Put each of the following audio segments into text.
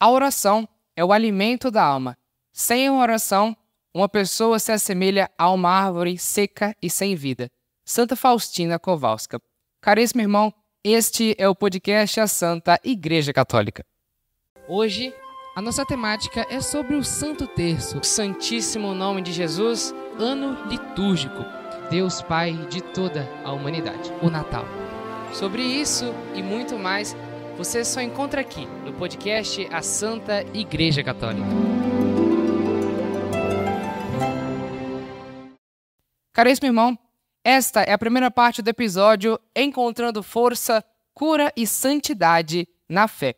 A oração é o alimento da alma. Sem uma oração, uma pessoa se assemelha a uma árvore seca e sem vida. Santa Faustina Kowalska. Caríssimo irmão, este é o podcast A Santa Igreja Católica. Hoje, a nossa temática é sobre o Santo Terço, o Santíssimo Nome de Jesus, ano litúrgico, Deus Pai de toda a humanidade, o Natal. Sobre isso e muito mais, você só encontra aqui no podcast A Santa Igreja Católica. Caríssimo irmão, esta é a primeira parte do episódio Encontrando Força, Cura e Santidade na Fé.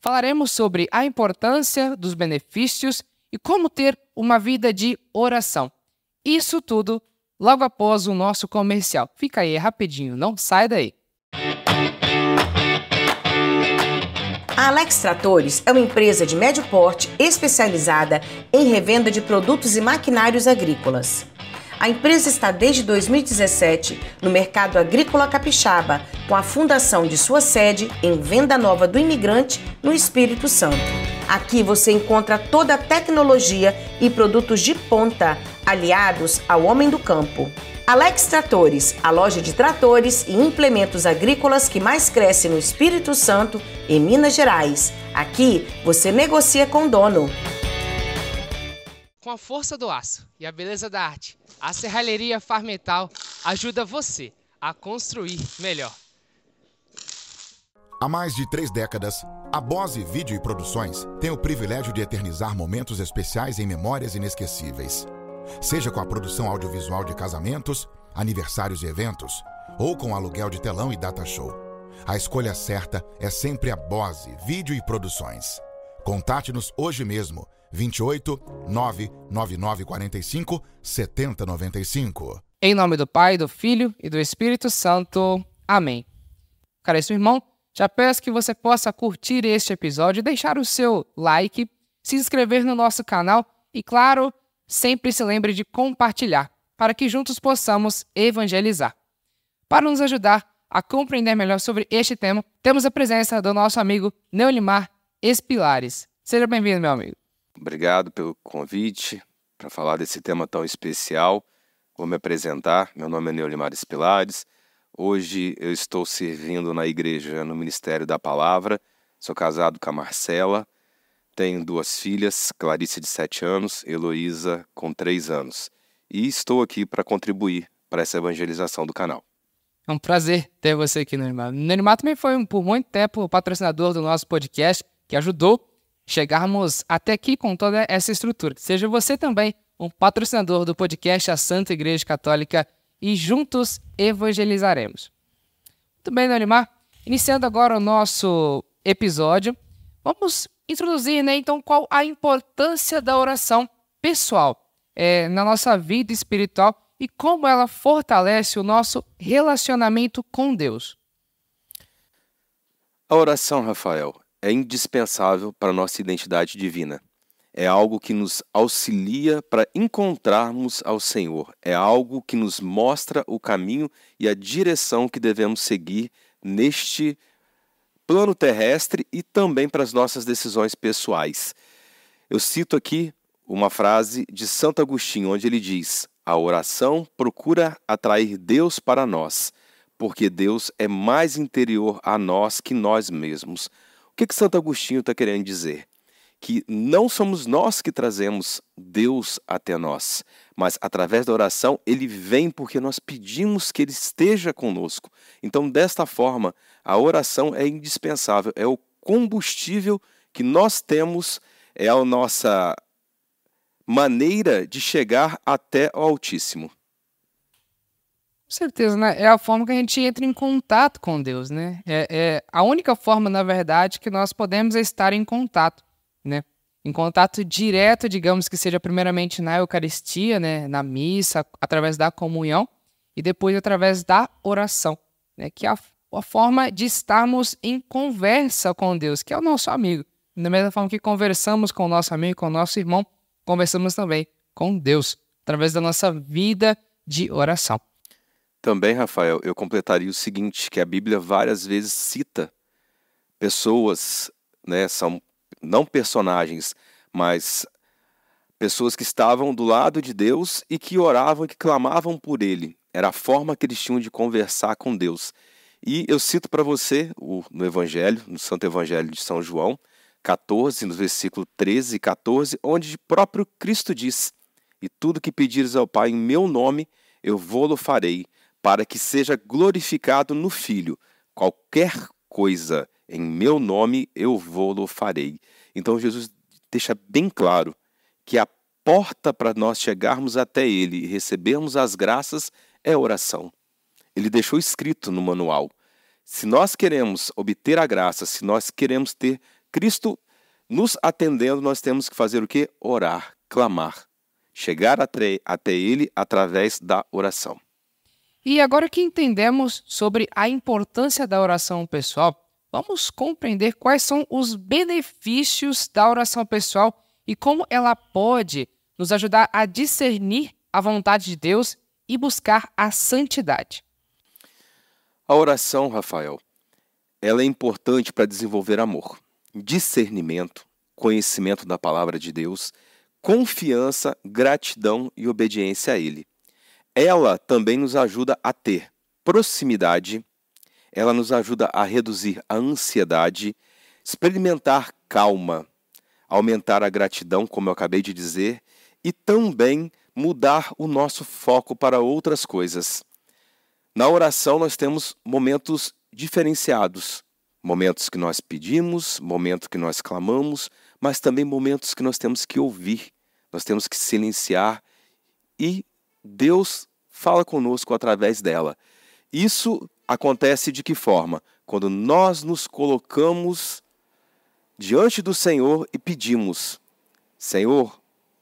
Falaremos sobre a importância dos benefícios e como ter uma vida de oração. Isso tudo logo após o nosso comercial. Fica aí rapidinho, não sai daí. A Alex Tratores é uma empresa de médio porte especializada em revenda de produtos e maquinários agrícolas. A empresa está desde 2017 no mercado agrícola capixaba, com a fundação de sua sede em Venda Nova do Imigrante, no Espírito Santo. Aqui você encontra toda a tecnologia e produtos de ponta, aliados ao homem do campo. Alex Tratores, a loja de tratores e implementos agrícolas que mais cresce no Espírito Santo e Minas Gerais. Aqui você negocia com o dono. Com a força do aço e a beleza da arte, a Serralheria Farmetal ajuda você a construir melhor. Há mais de três décadas, a Bose Vídeo e Produções tem o privilégio de eternizar momentos especiais em memórias inesquecíveis. Seja com a produção audiovisual de casamentos, aniversários e eventos, ou com aluguel de telão e data show. A escolha certa é sempre a Bose Vídeo e Produções. Contate-nos hoje mesmo 28 99945 7095. Em nome do Pai, do Filho e do Espírito Santo. Amém. Caríssimo irmão, já peço que você possa curtir este episódio, deixar o seu like, se inscrever no nosso canal e, claro, sempre se lembre de compartilhar, para que juntos possamos evangelizar. Para nos ajudar a compreender melhor sobre este tema, temos a presença do nosso amigo Neolimar Espilares. Seja bem-vindo, meu amigo. Obrigado pelo convite para falar desse tema tão especial. Vou me apresentar. Meu nome é Neolimares Pilares. Hoje eu estou servindo na igreja no Ministério da Palavra. Sou casado com a Marcela. Tenho duas filhas, Clarice de 7 anos, Heloísa com 3 anos. E estou aqui para contribuir para essa evangelização do canal. É um prazer ter você aqui, Neymar. Neymar também foi, por muito tempo, patrocinador do nosso podcast, que ajudou chegarmos até aqui com toda essa estrutura. Seja você também um patrocinador do podcast A Santa Igreja Católica e juntos evangelizaremos. Muito bem, Neymar. Iniciando agora o nosso episódio, vamos introduzir, né, então, qual a importância da oração pessoal é, na nossa vida espiritual e como ela fortalece o nosso relacionamento com Deus. A oração, Rafael, é indispensável para a nossa identidade divina. É algo que nos auxilia para encontrarmos ao Senhor. É algo que nos mostra o caminho e a direção que devemos seguir neste plano terrestre e também para as nossas decisões pessoais. Eu cito aqui uma frase de Santo Agostinho, onde ele diz: A oração procura atrair Deus para nós, porque Deus é mais interior a nós que nós mesmos. O que, que Santo Agostinho está querendo dizer? Que não somos nós que trazemos Deus até nós, mas através da oração ele vem porque nós pedimos que ele esteja conosco. Então, desta forma, a oração é indispensável, é o combustível que nós temos, é a nossa maneira de chegar até o Altíssimo certeza, né? É a forma que a gente entra em contato com Deus, né? É, é a única forma, na verdade, que nós podemos estar em contato, né? Em contato direto, digamos que seja primeiramente na Eucaristia, né? Na missa, através da comunhão e depois através da oração, né? Que é a, a forma de estarmos em conversa com Deus, que é o nosso amigo. Da mesma forma que conversamos com o nosso amigo, com o nosso irmão, conversamos também com Deus, através da nossa vida de oração. Também, Rafael, eu completaria o seguinte, que a Bíblia várias vezes cita pessoas, né, são não personagens, mas pessoas que estavam do lado de Deus e que oravam e que clamavam por Ele. Era a forma que eles tinham de conversar com Deus. E eu cito para você no Evangelho, no Santo Evangelho de São João, 14, no versículo 13 e 14, onde o próprio Cristo diz: E tudo que pedires ao Pai em meu nome, eu vou-lo farei, para que seja glorificado no Filho. Qualquer coisa em meu nome, eu vou-lo farei. Então Jesus deixa bem claro que a porta para nós chegarmos até Ele e recebermos as graças é oração. Ele deixou escrito no manual. Se nós queremos obter a graça, se nós queremos ter Cristo nos atendendo, nós temos que fazer o que? Orar, clamar, chegar até, até Ele através da oração. E agora que entendemos sobre a importância da oração pessoal, vamos compreender quais são os benefícios da oração pessoal e como ela pode nos ajudar a discernir a vontade de Deus e buscar a santidade. A oração, Rafael, ela é importante para desenvolver amor discernimento, conhecimento da palavra de Deus, confiança, gratidão e obediência a Ele. Ela também nos ajuda a ter proximidade, ela nos ajuda a reduzir a ansiedade, experimentar calma, aumentar a gratidão, como eu acabei de dizer, e também mudar o nosso foco para outras coisas. Na oração, nós temos momentos diferenciados Momentos que nós pedimos, momentos que nós clamamos, mas também momentos que nós temos que ouvir, nós temos que silenciar e Deus fala conosco através dela. Isso acontece de que forma? Quando nós nos colocamos diante do Senhor e pedimos: Senhor,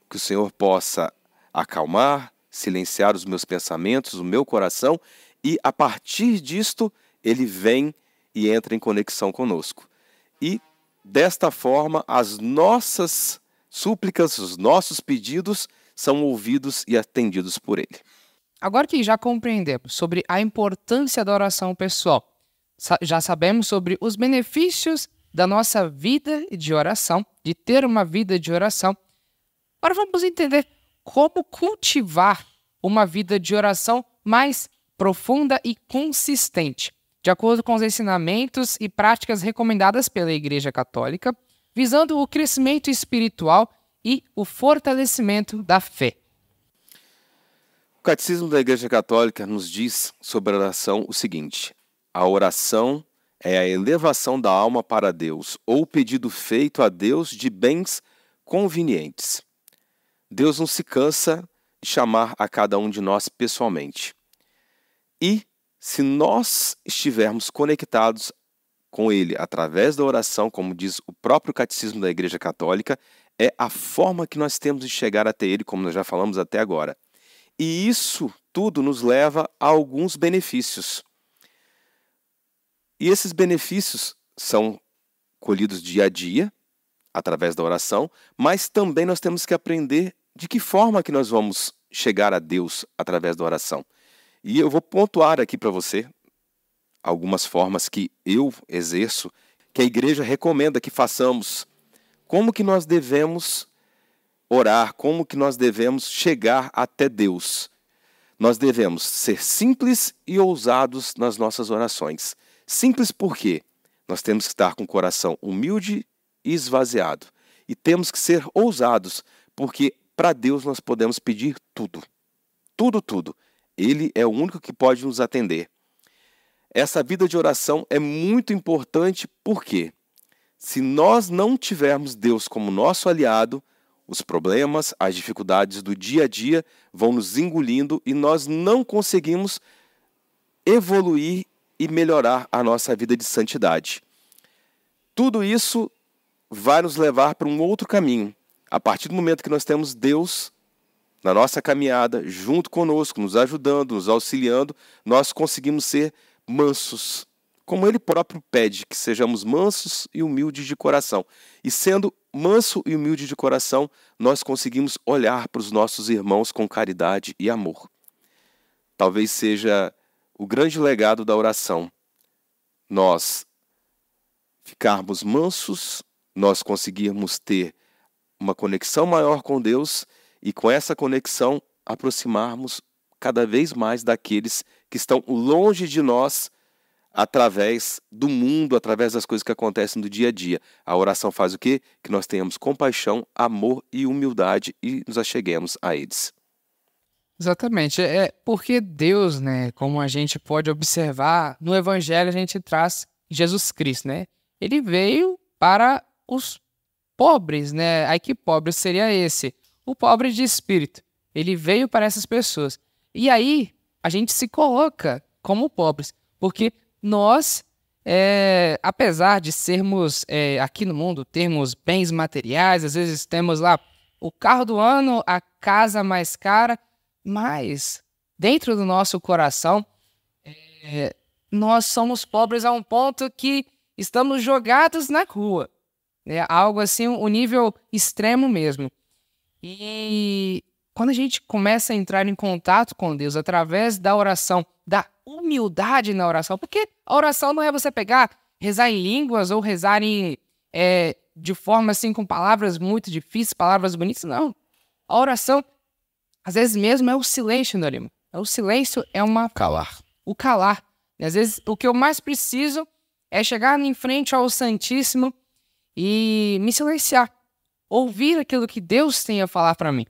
que o Senhor possa acalmar, silenciar os meus pensamentos, o meu coração, e a partir disto ele vem e entra em conexão conosco. E desta forma, as nossas súplicas, os nossos pedidos são ouvidos e atendidos por Ele. Agora que já compreendemos sobre a importância da oração pessoal, já sabemos sobre os benefícios da nossa vida de oração, de ter uma vida de oração. Agora vamos entender como cultivar uma vida de oração mais profunda e consistente de acordo com os ensinamentos e práticas recomendadas pela Igreja Católica, visando o crescimento espiritual e o fortalecimento da fé. O Catecismo da Igreja Católica nos diz sobre a oração o seguinte: a oração é a elevação da alma para Deus ou pedido feito a Deus de bens convenientes. Deus não se cansa de chamar a cada um de nós pessoalmente. E se nós estivermos conectados com Ele através da oração, como diz o próprio Catecismo da Igreja Católica, é a forma que nós temos de chegar até Ele, como nós já falamos até agora. E isso tudo nos leva a alguns benefícios. E esses benefícios são colhidos dia a dia, através da oração, mas também nós temos que aprender de que forma que nós vamos chegar a Deus através da oração. E eu vou pontuar aqui para você algumas formas que eu exerço, que a igreja recomenda que façamos. Como que nós devemos orar, como que nós devemos chegar até Deus. Nós devemos ser simples e ousados nas nossas orações. Simples porque nós temos que estar com o coração humilde e esvaziado. E temos que ser ousados, porque para Deus nós podemos pedir tudo. Tudo, tudo. Ele é o único que pode nos atender. Essa vida de oração é muito importante porque, se nós não tivermos Deus como nosso aliado, os problemas, as dificuldades do dia a dia vão nos engolindo e nós não conseguimos evoluir e melhorar a nossa vida de santidade. Tudo isso vai nos levar para um outro caminho. A partir do momento que nós temos Deus na nossa caminhada, junto conosco, nos ajudando, nos auxiliando, nós conseguimos ser mansos, como ele próprio pede, que sejamos mansos e humildes de coração. E sendo manso e humilde de coração, nós conseguimos olhar para os nossos irmãos com caridade e amor. Talvez seja o grande legado da oração. Nós ficarmos mansos nós conseguirmos ter uma conexão maior com Deus e com essa conexão aproximarmos cada vez mais daqueles que estão longe de nós através do mundo, através das coisas que acontecem no dia a dia. A oração faz o quê? Que nós tenhamos compaixão, amor e humildade e nos acheguemos a eles. Exatamente. É porque Deus, né, como a gente pode observar, no evangelho a gente traz Jesus Cristo, né? Ele veio para os pobres, né? Aí que pobre seria esse? O pobre de espírito. Ele veio para essas pessoas. E aí a gente se coloca como pobres, porque nós, é, apesar de sermos é, aqui no mundo, termos bens materiais, às vezes temos lá o carro do ano, a casa mais cara, mas dentro do nosso coração, é, nós somos pobres a um ponto que estamos jogados na rua. É algo assim, um nível extremo mesmo. E quando a gente começa a entrar em contato com Deus através da oração, da humildade na oração, porque a oração não é você pegar, rezar em línguas ou rezar em, é, de forma assim com palavras muito difíceis, palavras bonitas, não. A oração, às vezes mesmo, é o silêncio, Norima. É o silêncio é uma. Calar. O calar. E às vezes o que eu mais preciso é chegar em frente ao Santíssimo e me silenciar. Ouvir aquilo que Deus tem a falar para mim.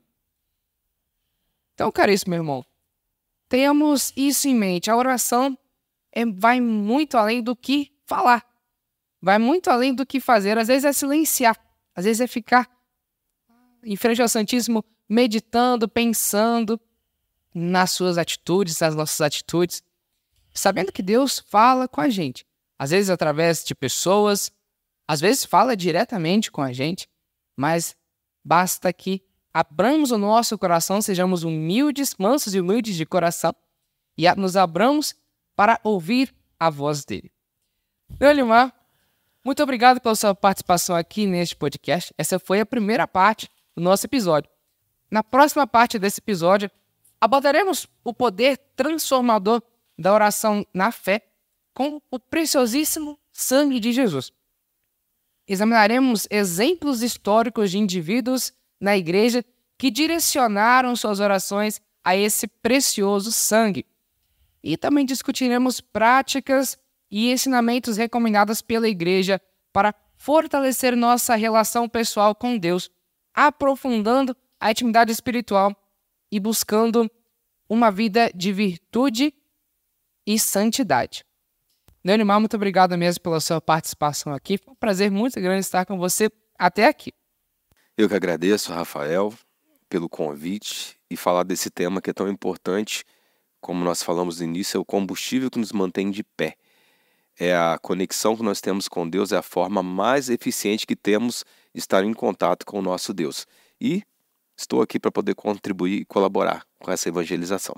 Então, caríssimo irmão, tenhamos isso em mente. A oração é, vai muito além do que falar. Vai muito além do que fazer. Às vezes é silenciar. Às vezes é ficar em frente ao Santíssimo, meditando, pensando nas suas atitudes, nas nossas atitudes, sabendo que Deus fala com a gente. Às vezes através de pessoas, às vezes fala diretamente com a gente, mas basta que abramos o nosso coração, sejamos humildes, mansos e humildes de coração, e nos abramos para ouvir a voz dele. Leolimar, muito obrigado pela sua participação aqui neste podcast. Essa foi a primeira parte do nosso episódio. Na próxima parte desse episódio, abordaremos o poder transformador da oração na fé com o preciosíssimo sangue de Jesus. Examinaremos exemplos históricos de indivíduos na igreja que direcionaram suas orações a esse precioso sangue. E também discutiremos práticas e ensinamentos recomendados pela igreja para fortalecer nossa relação pessoal com Deus, aprofundando a intimidade espiritual e buscando uma vida de virtude e santidade. Neonimar, muito obrigado mesmo pela sua participação aqui. Foi um prazer muito grande estar com você até aqui. Eu que agradeço, Rafael, pelo convite e falar desse tema que é tão importante, como nós falamos no início, é o combustível que nos mantém de pé. É a conexão que nós temos com Deus, é a forma mais eficiente que temos de estar em contato com o nosso Deus. E estou aqui para poder contribuir e colaborar com essa evangelização.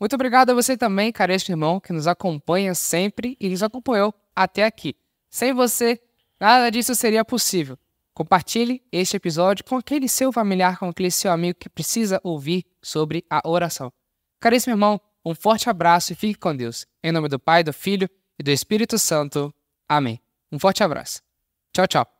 Muito obrigado a você também, caríssimo irmão, que nos acompanha sempre e nos acompanhou até aqui. Sem você, nada disso seria possível. Compartilhe este episódio com aquele seu familiar, com aquele seu amigo que precisa ouvir sobre a oração. Caríssimo irmão, um forte abraço e fique com Deus. Em nome do Pai, do Filho e do Espírito Santo. Amém. Um forte abraço. Tchau, tchau.